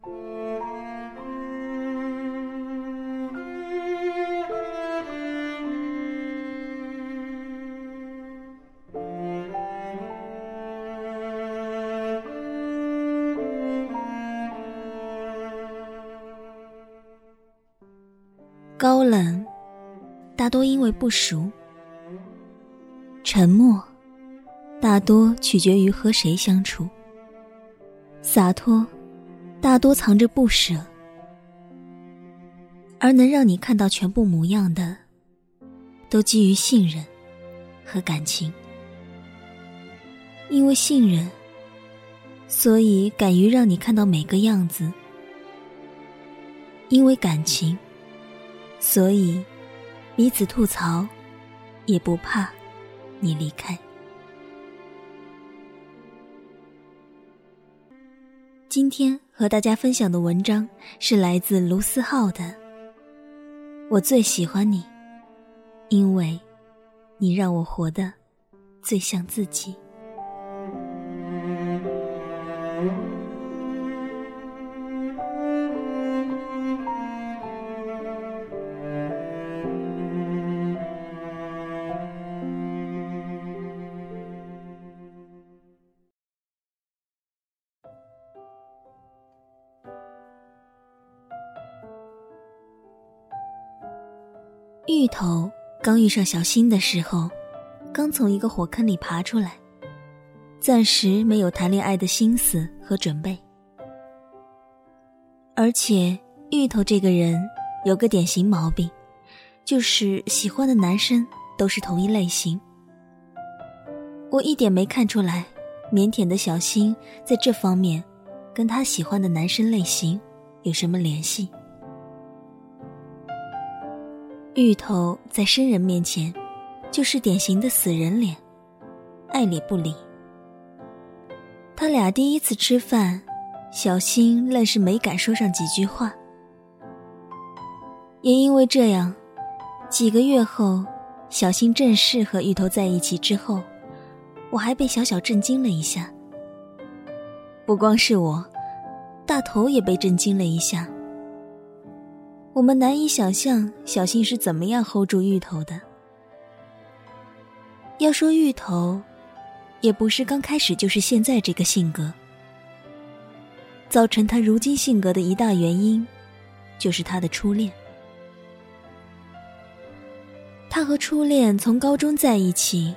高冷，大多因为不熟；沉默，大多取决于和谁相处；洒脱，大多藏着不舍。而能让你看到全部模样的，都基于信任和感情。因为信任，所以敢于让你看到每个样子；因为感情。所以，彼此吐槽，也不怕你离开。今天和大家分享的文章是来自卢思浩的。我最喜欢你，因为你让我活得最像自己。芋头刚遇上小新的时候，刚从一个火坑里爬出来，暂时没有谈恋爱的心思和准备。而且芋头这个人有个典型毛病，就是喜欢的男生都是同一类型。我一点没看出来，腼腆的小新在这方面跟他喜欢的男生类型有什么联系。芋头在生人面前，就是典型的死人脸，爱理不理。他俩第一次吃饭，小新愣是没敢说上几句话。也因为这样，几个月后，小新正式和芋头在一起之后，我还被小小震惊了一下。不光是我，大头也被震惊了一下。我们难以想象小新是怎么样 hold 住芋头的。要说芋头，也不是刚开始就是现在这个性格。造成他如今性格的一大原因，就是他的初恋。他和初恋从高中在一起，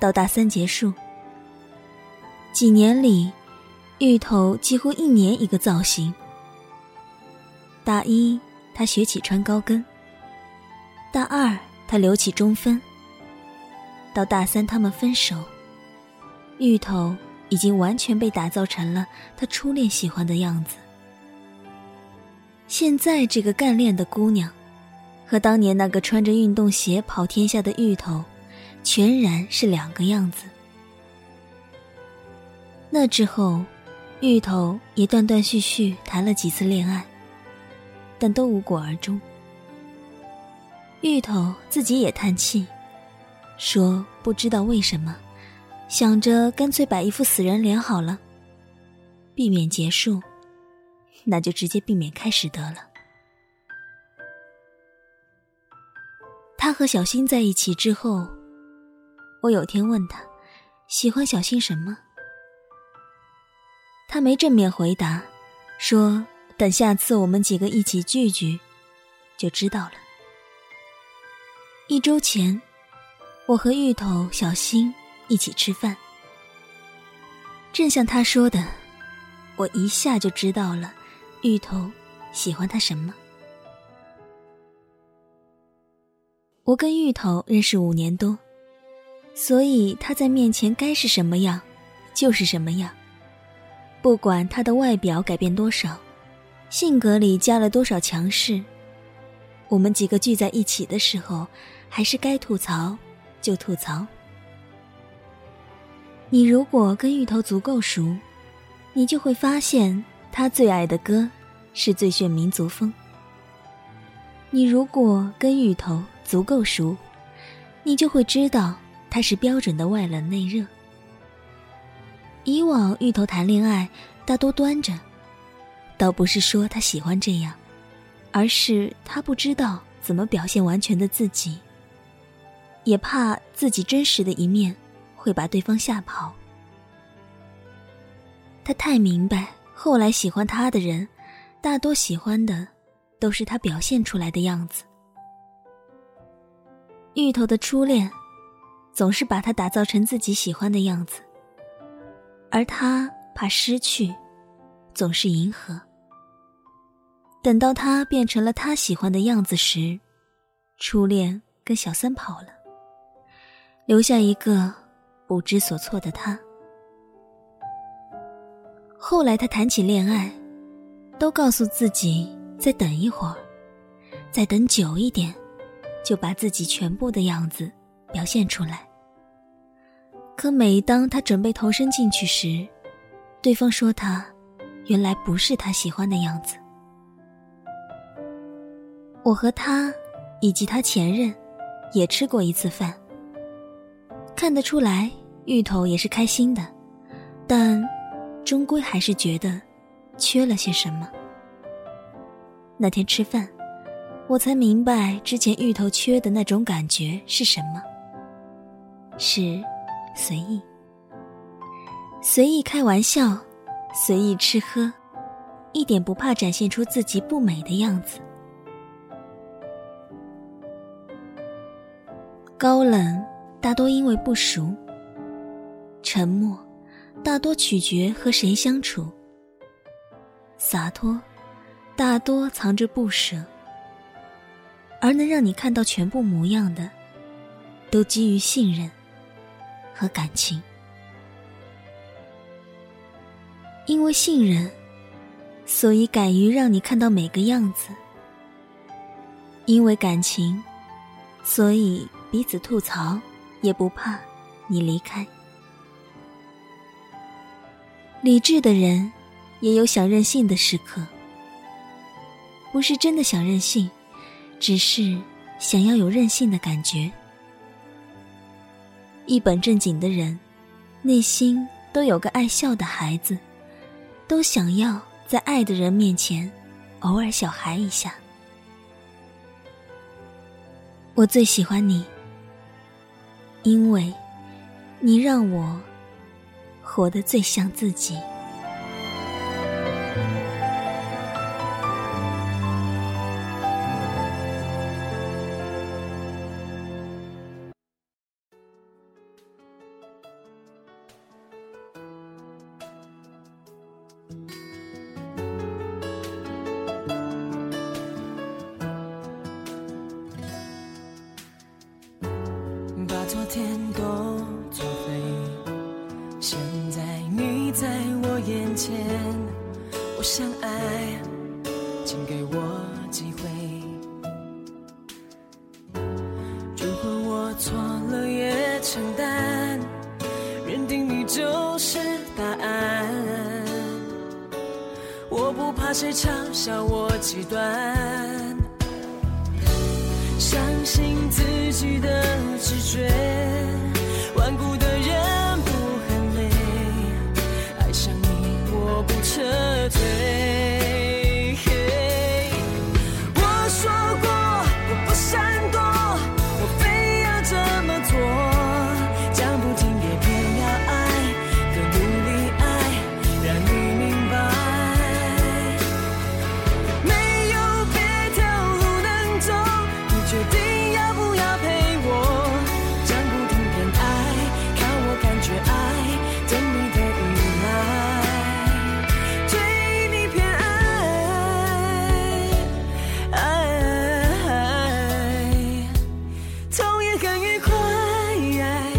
到大三结束，几年里，芋头几乎一年一个造型。大一。他学起穿高跟。大二，他留起中分。到大三，他们分手。芋头已经完全被打造成了他初恋喜欢的样子。现在这个干练的姑娘，和当年那个穿着运动鞋跑天下的芋头，全然是两个样子。那之后，芋头也断断续续谈了几次恋爱。但都无果而终。芋头自己也叹气，说不知道为什么，想着干脆摆一副死人脸好了，避免结束，那就直接避免开始得了。他和小新在一起之后，我有天问他，喜欢小新什么？他没正面回答，说。等下次我们几个一起聚聚，就知道了。一周前，我和芋头、小新一起吃饭，正像他说的，我一下就知道了芋头喜欢他什么。我跟芋头认识五年多，所以他在面前该是什么样，就是什么样，不管他的外表改变多少。性格里加了多少强势？我们几个聚在一起的时候，还是该吐槽就吐槽。你如果跟芋头足够熟，你就会发现他最爱的歌是《最炫民族风》。你如果跟芋头足够熟，你就会知道他是标准的外冷内热。以往芋头谈恋爱大多端着。倒不是说他喜欢这样，而是他不知道怎么表现完全的自己，也怕自己真实的一面会把对方吓跑。他太明白，后来喜欢他的人，大多喜欢的都是他表现出来的样子。芋头的初恋，总是把他打造成自己喜欢的样子，而他怕失去，总是迎合。等到他变成了他喜欢的样子时，初恋跟小三跑了，留下一个不知所措的他。后来他谈起恋爱，都告诉自己再等一会儿，再等久一点。就把自己全部的样子表现出来。可每当他准备投身进去时，对方说他原来不是他喜欢的样子。我和他以及他前任也吃过一次饭，看得出来芋头也是开心的，但终归还是觉得缺了些什么。那天吃饭。我才明白之前芋头缺的那种感觉是什么，是随意，随意开玩笑，随意吃喝，一点不怕展现出自己不美的样子。高冷大多因为不熟，沉默大多取决和谁相处，洒脱大多藏着不舍。而能让你看到全部模样的，都基于信任和感情。因为信任，所以敢于让你看到每个样子；因为感情，所以彼此吐槽也不怕你离开。理智的人也有想任性的时刻，不是真的想任性。只是想要有任性的感觉。一本正经的人，内心都有个爱笑的孩子，都想要在爱的人面前偶尔小孩一下。我最喜欢你，因为你让我活得最像自己。天都作废，现在你在我眼前，我想爱，请给我机会。如果我错了也承担，认定你就是答案，我不怕谁嘲笑我极端。相信自己的直觉，很愉快。